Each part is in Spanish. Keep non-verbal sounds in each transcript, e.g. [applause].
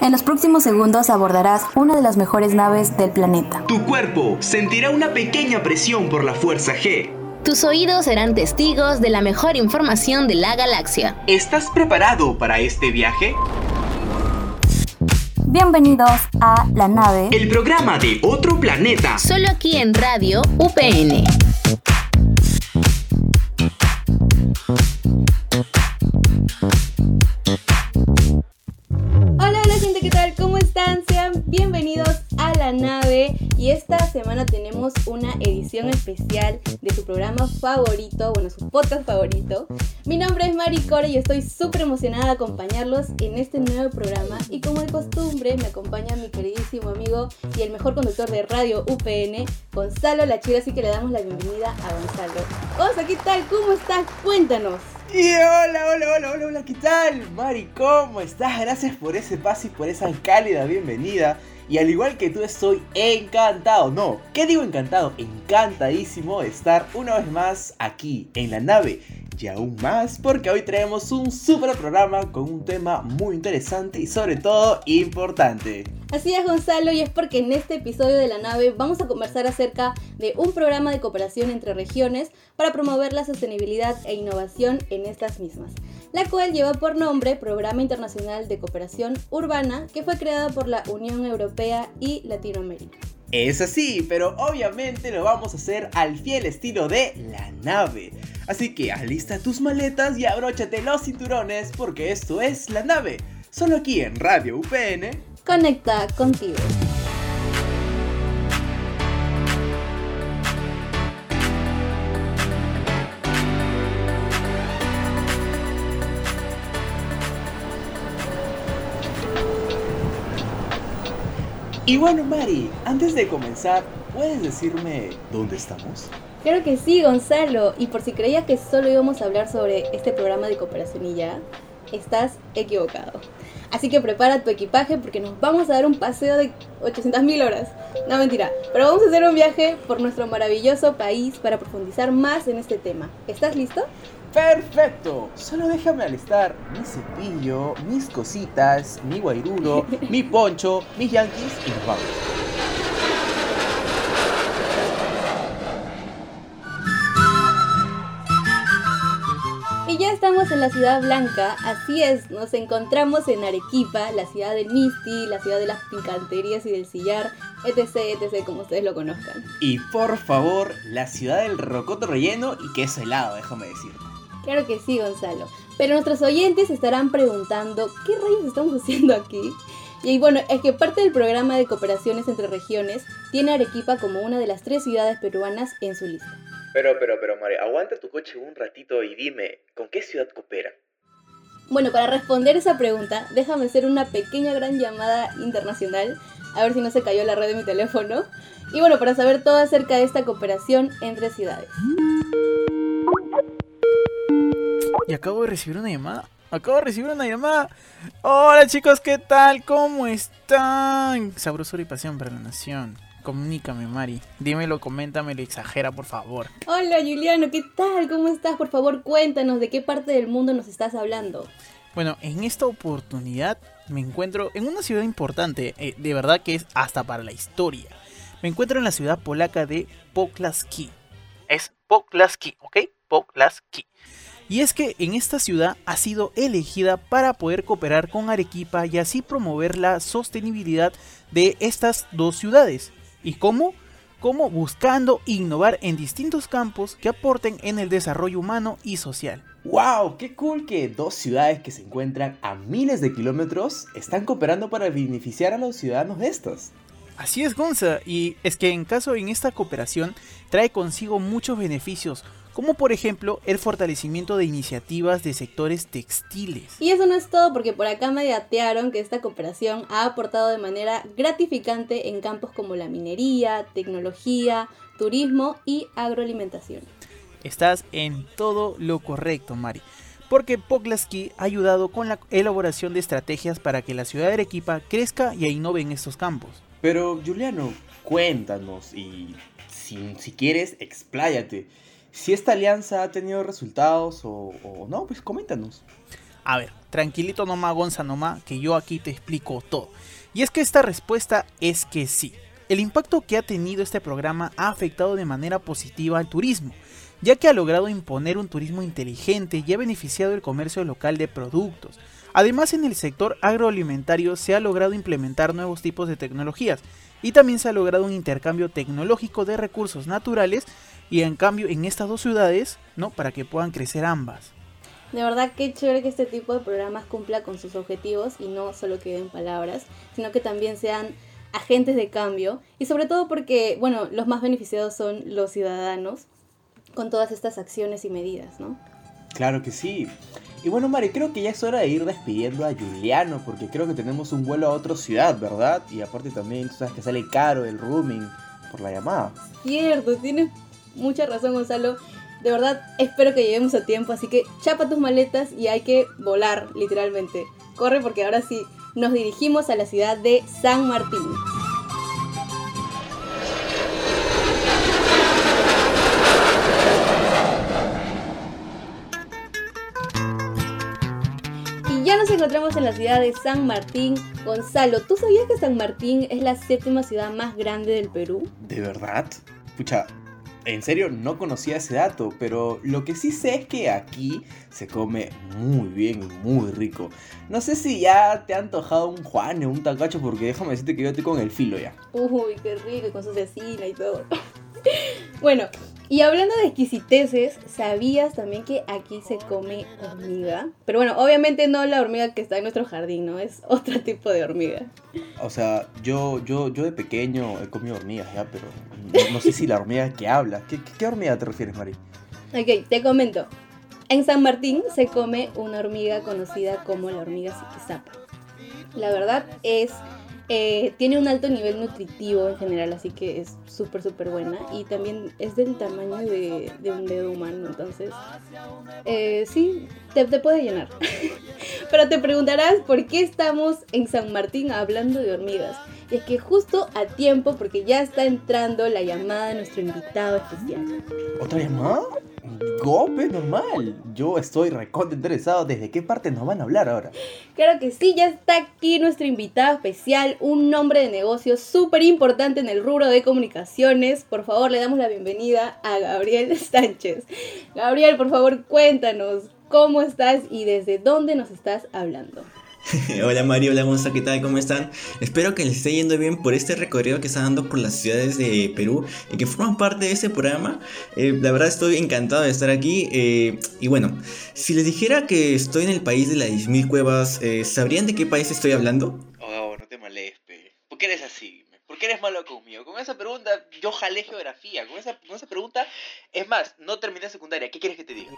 En los próximos segundos abordarás una de las mejores naves del planeta. Tu cuerpo sentirá una pequeña presión por la fuerza G. Tus oídos serán testigos de la mejor información de la galaxia. ¿Estás preparado para este viaje? Bienvenidos a La Nave, el programa de otro planeta. Solo aquí en Radio UPN. Nave y esta semana tenemos una edición especial de su programa favorito, bueno, su podcast favorito. Mi nombre es Mari Core y estoy súper emocionada de acompañarlos en este nuevo programa y como de costumbre me acompaña mi queridísimo amigo y el mejor conductor de radio UPN, Gonzalo Lachira, así que le damos la bienvenida a Gonzalo. Gonzalo, ¿qué tal? ¿Cómo estás? Cuéntanos. Y hola, hola, hola, hola, hola, ¿qué tal? Mari, ¿cómo estás? Gracias por ese paso y por esa cálida bienvenida. Y al igual que tú estoy encantado, no, ¿qué digo encantado? Encantadísimo de estar una vez más aquí en la nave. Y aún más porque hoy traemos un super programa con un tema muy interesante y sobre todo importante. Así es Gonzalo y es porque en este episodio de la nave vamos a conversar acerca de un programa de cooperación entre regiones para promover la sostenibilidad e innovación en estas mismas la cual lleva por nombre Programa Internacional de Cooperación Urbana, que fue creada por la Unión Europea y Latinoamérica. Es así, pero obviamente lo vamos a hacer al fiel estilo de la nave. Así que alista tus maletas y abróchate los cinturones porque esto es la nave, solo aquí en Radio UPN. Conecta contigo. Y bueno, Mari, antes de comenzar, ¿puedes decirme dónde estamos? Claro que sí, Gonzalo. Y por si creías que solo íbamos a hablar sobre este programa de cooperación y ya, estás equivocado. Así que prepara tu equipaje porque nos vamos a dar un paseo de 800.000 horas. No mentira, pero vamos a hacer un viaje por nuestro maravilloso país para profundizar más en este tema. ¿Estás listo? Perfecto, solo déjame alistar mi cepillo, mis cositas, mi guairudo, [laughs] mi poncho, mis yankees y nos vamos. Estamos en la ciudad blanca, así es, nos encontramos en Arequipa, la ciudad del Misty, la ciudad de las picanterías y del sillar, etc, etc, como ustedes lo conozcan. Y por favor, la ciudad del rocoto relleno y queso helado, déjame decirte. Claro que sí, Gonzalo. Pero nuestros oyentes estarán preguntando, ¿qué rayos estamos haciendo aquí? Y bueno, es que parte del programa de cooperaciones entre regiones tiene Arequipa como una de las tres ciudades peruanas en su lista. Pero, pero, pero, María, aguanta tu coche un ratito y dime, ¿con qué ciudad coopera? Bueno, para responder esa pregunta, déjame hacer una pequeña gran llamada internacional, a ver si no se cayó la red de mi teléfono. Y bueno, para saber todo acerca de esta cooperación entre ciudades. Y acabo de recibir una llamada. Acabo de recibir una llamada. Hola chicos, ¿qué tal? ¿Cómo están? Sabrosura y pasión para la nación. Comunícame, Mari. Dímelo, coméntamelo, exagera, por favor. Hola, Juliano, ¿qué tal? ¿Cómo estás? Por favor, cuéntanos de qué parte del mundo nos estás hablando. Bueno, en esta oportunidad me encuentro en una ciudad importante, eh, de verdad que es hasta para la historia. Me encuentro en la ciudad polaca de Poklaski. Es Poklaski, ¿ok? Poklaski. Y es que en esta ciudad ha sido elegida para poder cooperar con Arequipa y así promover la sostenibilidad de estas dos ciudades. ¿Y cómo? Como buscando innovar en distintos campos que aporten en el desarrollo humano y social. ¡Wow! ¡Qué cool que dos ciudades que se encuentran a miles de kilómetros están cooperando para beneficiar a los ciudadanos de estas! Así es, Gonza, y es que en caso en esta cooperación trae consigo muchos beneficios, como por ejemplo el fortalecimiento de iniciativas de sectores textiles. Y eso no es todo porque por acá me datearon que esta cooperación ha aportado de manera gratificante en campos como la minería, tecnología, turismo y agroalimentación. Estás en todo lo correcto, Mari. Porque Poklaski ha ayudado con la elaboración de estrategias para que la ciudad de Arequipa crezca y innove en estos campos. Pero, Juliano, cuéntanos y si, si quieres, expláyate si esta alianza ha tenido resultados o, no, pues coméntanos. A ver, tranquilito nomás Gonza nomás, que yo aquí te explico todo. Y es que esta respuesta es que sí. El impacto que ha tenido este programa ha afectado de manera positiva al turismo, ya que ha logrado imponer un turismo inteligente y ha beneficiado el comercio local de productos. Además en el sector agroalimentario se ha logrado implementar nuevos tipos de tecnologías y también se ha logrado un intercambio tecnológico de recursos naturales y en cambio en estas dos ciudades, ¿no? Para que puedan crecer ambas. De verdad que chévere que este tipo de programas cumpla con sus objetivos y no solo queden palabras, sino que también sean agentes de cambio y sobre todo porque, bueno, los más beneficiados son los ciudadanos con todas estas acciones y medidas, ¿no? Claro que sí. Y bueno, Mari, creo que ya es hora de ir despidiendo a Juliano, porque creo que tenemos un vuelo a otra ciudad, ¿verdad? Y aparte también, tú sabes que sale caro el rooming por la llamada. Cierto, tienes mucha razón, Gonzalo. De verdad, espero que lleguemos a tiempo, así que chapa tus maletas y hay que volar, literalmente. Corre porque ahora sí, nos dirigimos a la ciudad de San Martín. Y ya nos encontramos en la ciudad de San Martín. Gonzalo, ¿tú sabías que San Martín es la séptima ciudad más grande del Perú? ¿De verdad? Pucha, en serio no conocía ese dato, pero lo que sí sé es que aquí se come muy bien y muy rico. No sé si ya te ha antojado un Juan o un tacacho, porque déjame decirte que yo estoy con el filo ya. Uy, qué rico, con su cecina y todo. [laughs] bueno, y hablando de exquisiteces, ¿sabías también que aquí se come hormiga? Pero bueno, obviamente no la hormiga que está en nuestro jardín, ¿no? Es [laughs] otro tipo de hormiga. O sea, yo, yo, yo de pequeño he comido hormigas ya, pero no, no sé si la hormiga que habla. ¿Qué, qué, qué hormiga te refieres, Mari? Ok, te comento. En San Martín se come una hormiga conocida como la hormiga siquizapa. La verdad es eh, tiene un alto nivel nutritivo en general, así que es súper, súper buena. Y también es del tamaño de, un dedo humano, entonces eh, sí, te, te puede llenar. [laughs] Pero te preguntarás por qué estamos en San Martín hablando de hormigas. Y es que justo a tiempo, porque ya está entrando la llamada de nuestro invitado especial. ¿Otra llamada? Gope, normal. Yo estoy recontra interesado. ¿Desde qué parte nos van a hablar ahora? Claro que sí, ya está aquí nuestro invitado especial, un nombre de negocio súper importante en el rubro de comunicaciones. Por favor, le damos la bienvenida a Gabriel [laughs] Sánchez. Gabriel, por favor, cuéntanos cómo estás y desde dónde nos estás hablando. [laughs] Hola Mario, hola Monza, ¿qué tal? ¿Cómo están? Espero que les esté yendo bien por este recorrido que están dando por las ciudades de Perú y que forman parte de este programa. Eh, la verdad estoy encantado de estar aquí. Eh, y bueno, si les dijera que estoy en el país de las 10.000 cuevas, eh, ¿sabrían de qué país estoy hablando? Oh, no te molestes. ¿Por qué eres así? ¿Por qué eres malo conmigo? Con esa pregunta yo jalé geografía. Con esa, con esa pregunta, es más, no terminé secundaria. ¿Qué quieres que te diga?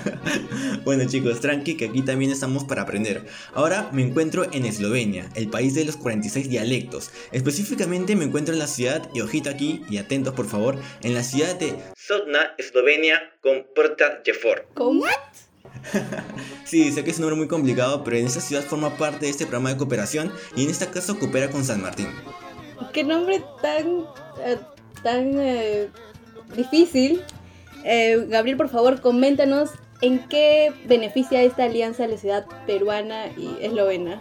[laughs] bueno chicos, tranqui que aquí también estamos para aprender. Ahora me encuentro en Eslovenia, el país de los 46 dialectos. Específicamente me encuentro en la ciudad, y ojito aquí, y atentos por favor, en la ciudad de Sotna, Eslovenia, con Porta Jefor. ¿Cómo? [laughs] sí, sé que es un nombre muy complicado, pero en esta ciudad forma parte de este programa de cooperación y en este caso coopera con San Martín. ¿Qué nombre tan, eh, tan eh, difícil? Eh, Gabriel, por favor, coméntanos en qué beneficia esta alianza a la ciudad peruana y eslovena.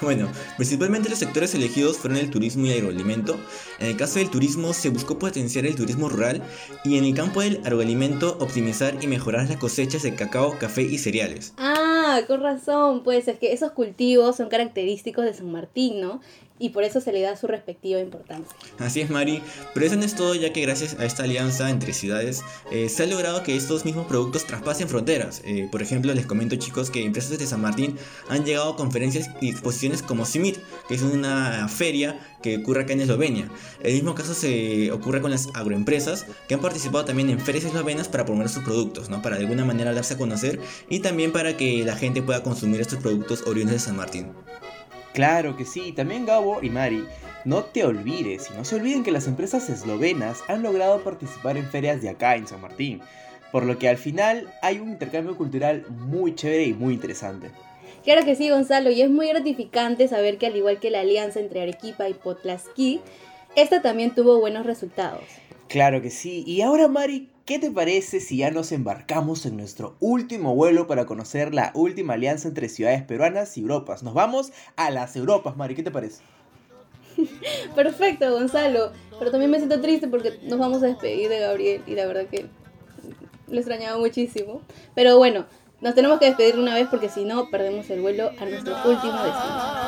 Bueno, principalmente los sectores elegidos fueron el turismo y el agroalimento. En el caso del turismo se buscó potenciar el turismo rural y en el campo del agroalimento optimizar y mejorar las cosechas de cacao, café y cereales. Ah, con razón, pues es que esos cultivos son característicos de San Martín, ¿no? Y por eso se le da su respectiva importancia. Así es, Mari, pero eso no es todo, ya que gracias a esta alianza entre ciudades eh, se ha logrado que estos mismos productos traspasen fronteras. Eh, por ejemplo, les comento, chicos, que empresas de San Martín han llegado a conferencias y exposiciones como CIMIT, que es una feria que ocurre acá en Eslovenia. El mismo caso se ocurre con las agroempresas, que han participado también en ferias eslovenas para promover sus productos, ¿no? para de alguna manera darse a conocer y también para que la gente pueda consumir estos productos oriundos de San Martín. Claro que sí, también Gabo y Mari, no te olvides y no se olviden que las empresas eslovenas han logrado participar en ferias de acá en San Martín, por lo que al final hay un intercambio cultural muy chévere y muy interesante. Claro que sí, Gonzalo, y es muy gratificante saber que al igual que la alianza entre Arequipa y Potlasquí, esta también tuvo buenos resultados. Claro que sí, y ahora Mari, ¿qué te parece si ya nos embarcamos en nuestro último vuelo para conocer la última alianza entre ciudades peruanas y Europas? Nos vamos a las Europas, Mari, ¿qué te parece? [laughs] Perfecto, Gonzalo. Pero también me siento triste porque nos vamos a despedir de Gabriel y la verdad que lo extrañaba muchísimo. Pero bueno, nos tenemos que despedir una vez porque si no perdemos el vuelo a nuestro último destino.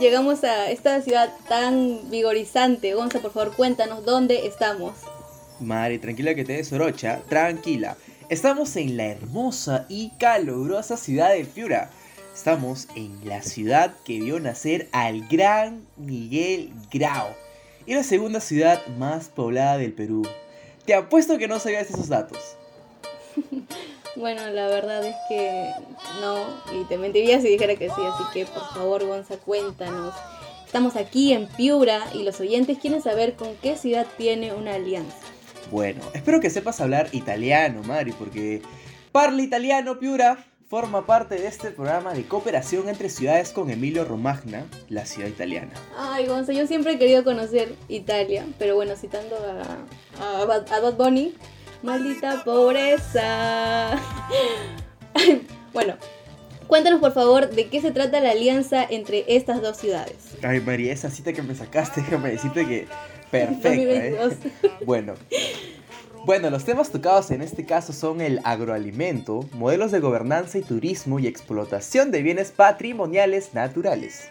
Llegamos a esta ciudad tan vigorizante. Gonza, por favor, cuéntanos dónde estamos. Mari, tranquila que te des Orocha, tranquila. Estamos en la hermosa y calurosa ciudad de Piura. Estamos en la ciudad que vio nacer al gran Miguel Grau y la segunda ciudad más poblada del Perú. Te apuesto que no sabías esos datos. [laughs] Bueno, la verdad es que no, y te mentiría si dijera que sí, así que por favor, Gonza, cuéntanos. Estamos aquí en Piura y los oyentes quieren saber con qué ciudad tiene una alianza. Bueno, espero que sepas hablar italiano, Mari, porque Parla Italiano Piura forma parte de este programa de cooperación entre ciudades con Emilio Romagna, la ciudad italiana. Ay, Gonza, yo siempre he querido conocer Italia, pero bueno, citando a, a, a Bad Bunny, Maldita pobreza. [laughs] bueno, cuéntanos por favor de qué se trata la alianza entre estas dos ciudades. Ay, María, esa cita que me sacaste, déjame decirte que perfecta. ¿eh? [laughs] Bueno. Bueno, los temas tocados en este caso son el agroalimento, modelos de gobernanza y turismo y explotación de bienes patrimoniales naturales.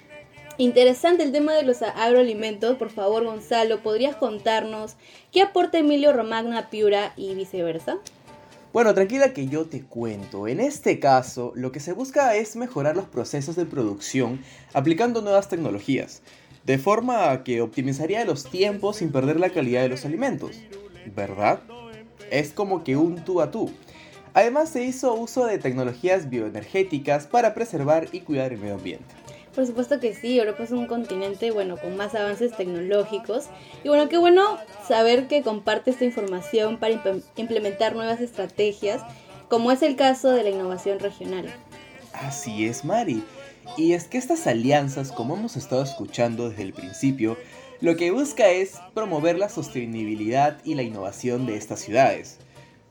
Interesante el tema de los agroalimentos. Por favor, Gonzalo, ¿podrías contarnos qué aporta Emilio Romagna a Piura y viceversa? Bueno, tranquila que yo te cuento. En este caso, lo que se busca es mejorar los procesos de producción aplicando nuevas tecnologías, de forma que optimizaría los tiempos sin perder la calidad de los alimentos. ¿Verdad? Es como que un tú a tú. Además se hizo uso de tecnologías bioenergéticas para preservar y cuidar el medio ambiente. Por supuesto que sí, Europa es un continente, bueno, con más avances tecnológicos. Y bueno, qué bueno saber que comparte esta información para implementar nuevas estrategias, como es el caso de la innovación regional. Así es, Mari. Y es que estas alianzas, como hemos estado escuchando desde el principio, lo que busca es promover la sostenibilidad y la innovación de estas ciudades.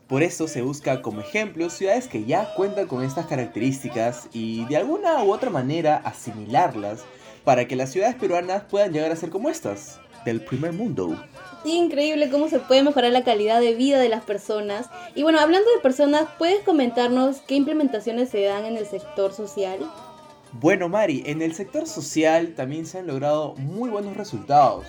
Por eso se busca como ejemplo ciudades que ya cuentan con estas características y de alguna u otra manera asimilarlas para que las ciudades peruanas puedan llegar a ser como estas, del primer mundo. Increíble cómo se puede mejorar la calidad de vida de las personas. Y bueno, hablando de personas, ¿puedes comentarnos qué implementaciones se dan en el sector social? Bueno, Mari, en el sector social también se han logrado muy buenos resultados,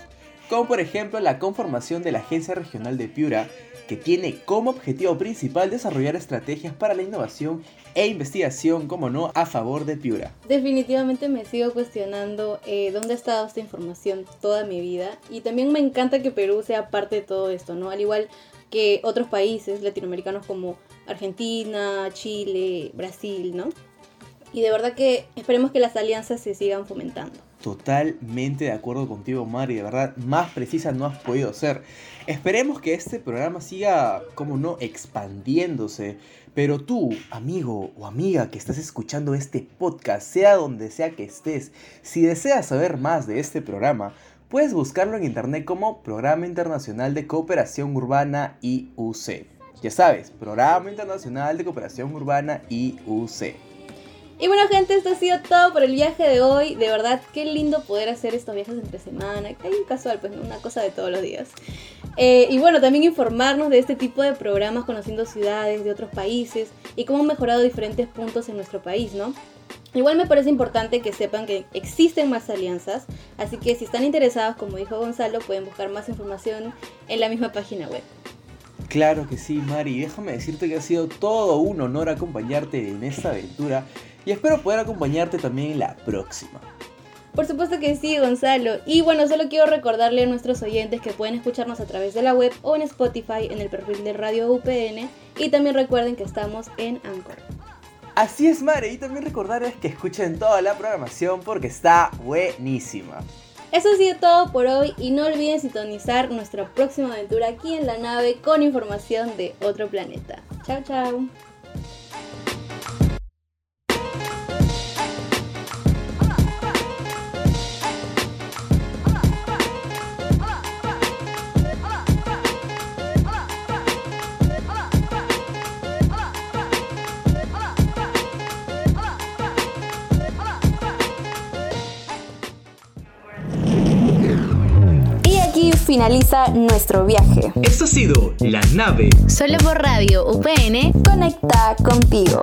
como por ejemplo la conformación de la Agencia Regional de Piura, que tiene como objetivo principal desarrollar estrategias para la innovación e investigación, como no, a favor de Piura. Definitivamente me sigo cuestionando eh, dónde ha estado esta información toda mi vida y también me encanta que Perú sea parte de todo esto, ¿no? Al igual que otros países latinoamericanos como Argentina, Chile, Brasil, ¿no? Y de verdad que esperemos que las alianzas se sigan fomentando. Totalmente de acuerdo contigo, Mari. De verdad, más precisa no has podido ser. Esperemos que este programa siga, como no, expandiéndose. Pero tú, amigo o amiga que estás escuchando este podcast, sea donde sea que estés, si deseas saber más de este programa, puedes buscarlo en internet como Programa Internacional de Cooperación Urbana IUC. Ya sabes, Programa Internacional de Cooperación Urbana IUC. Y bueno gente, esto ha sido todo por el viaje de hoy. De verdad, qué lindo poder hacer estos viajes entre semana. Que hay un casual, pues una cosa de todos los días. Eh, y bueno, también informarnos de este tipo de programas conociendo ciudades de otros países y cómo han mejorado diferentes puntos en nuestro país, ¿no? Igual me parece importante que sepan que existen más alianzas, así que si están interesados, como dijo Gonzalo, pueden buscar más información en la misma página web. Claro que sí, Mari. Déjame decirte que ha sido todo un honor acompañarte en esta aventura y espero poder acompañarte también en la próxima. Por supuesto que sí, Gonzalo. Y bueno, solo quiero recordarle a nuestros oyentes que pueden escucharnos a través de la web o en Spotify en el perfil de Radio UPN. Y también recuerden que estamos en Anchor. Así es, Mare. Y también recordarles que escuchen toda la programación porque está buenísima. Eso ha sido todo por hoy y no olviden sintonizar nuestra próxima aventura aquí en la nave con información de otro planeta. Chao, chao. Finaliza nuestro viaje. Esto ha sido La Nave. Solo por radio UPN Conecta contigo.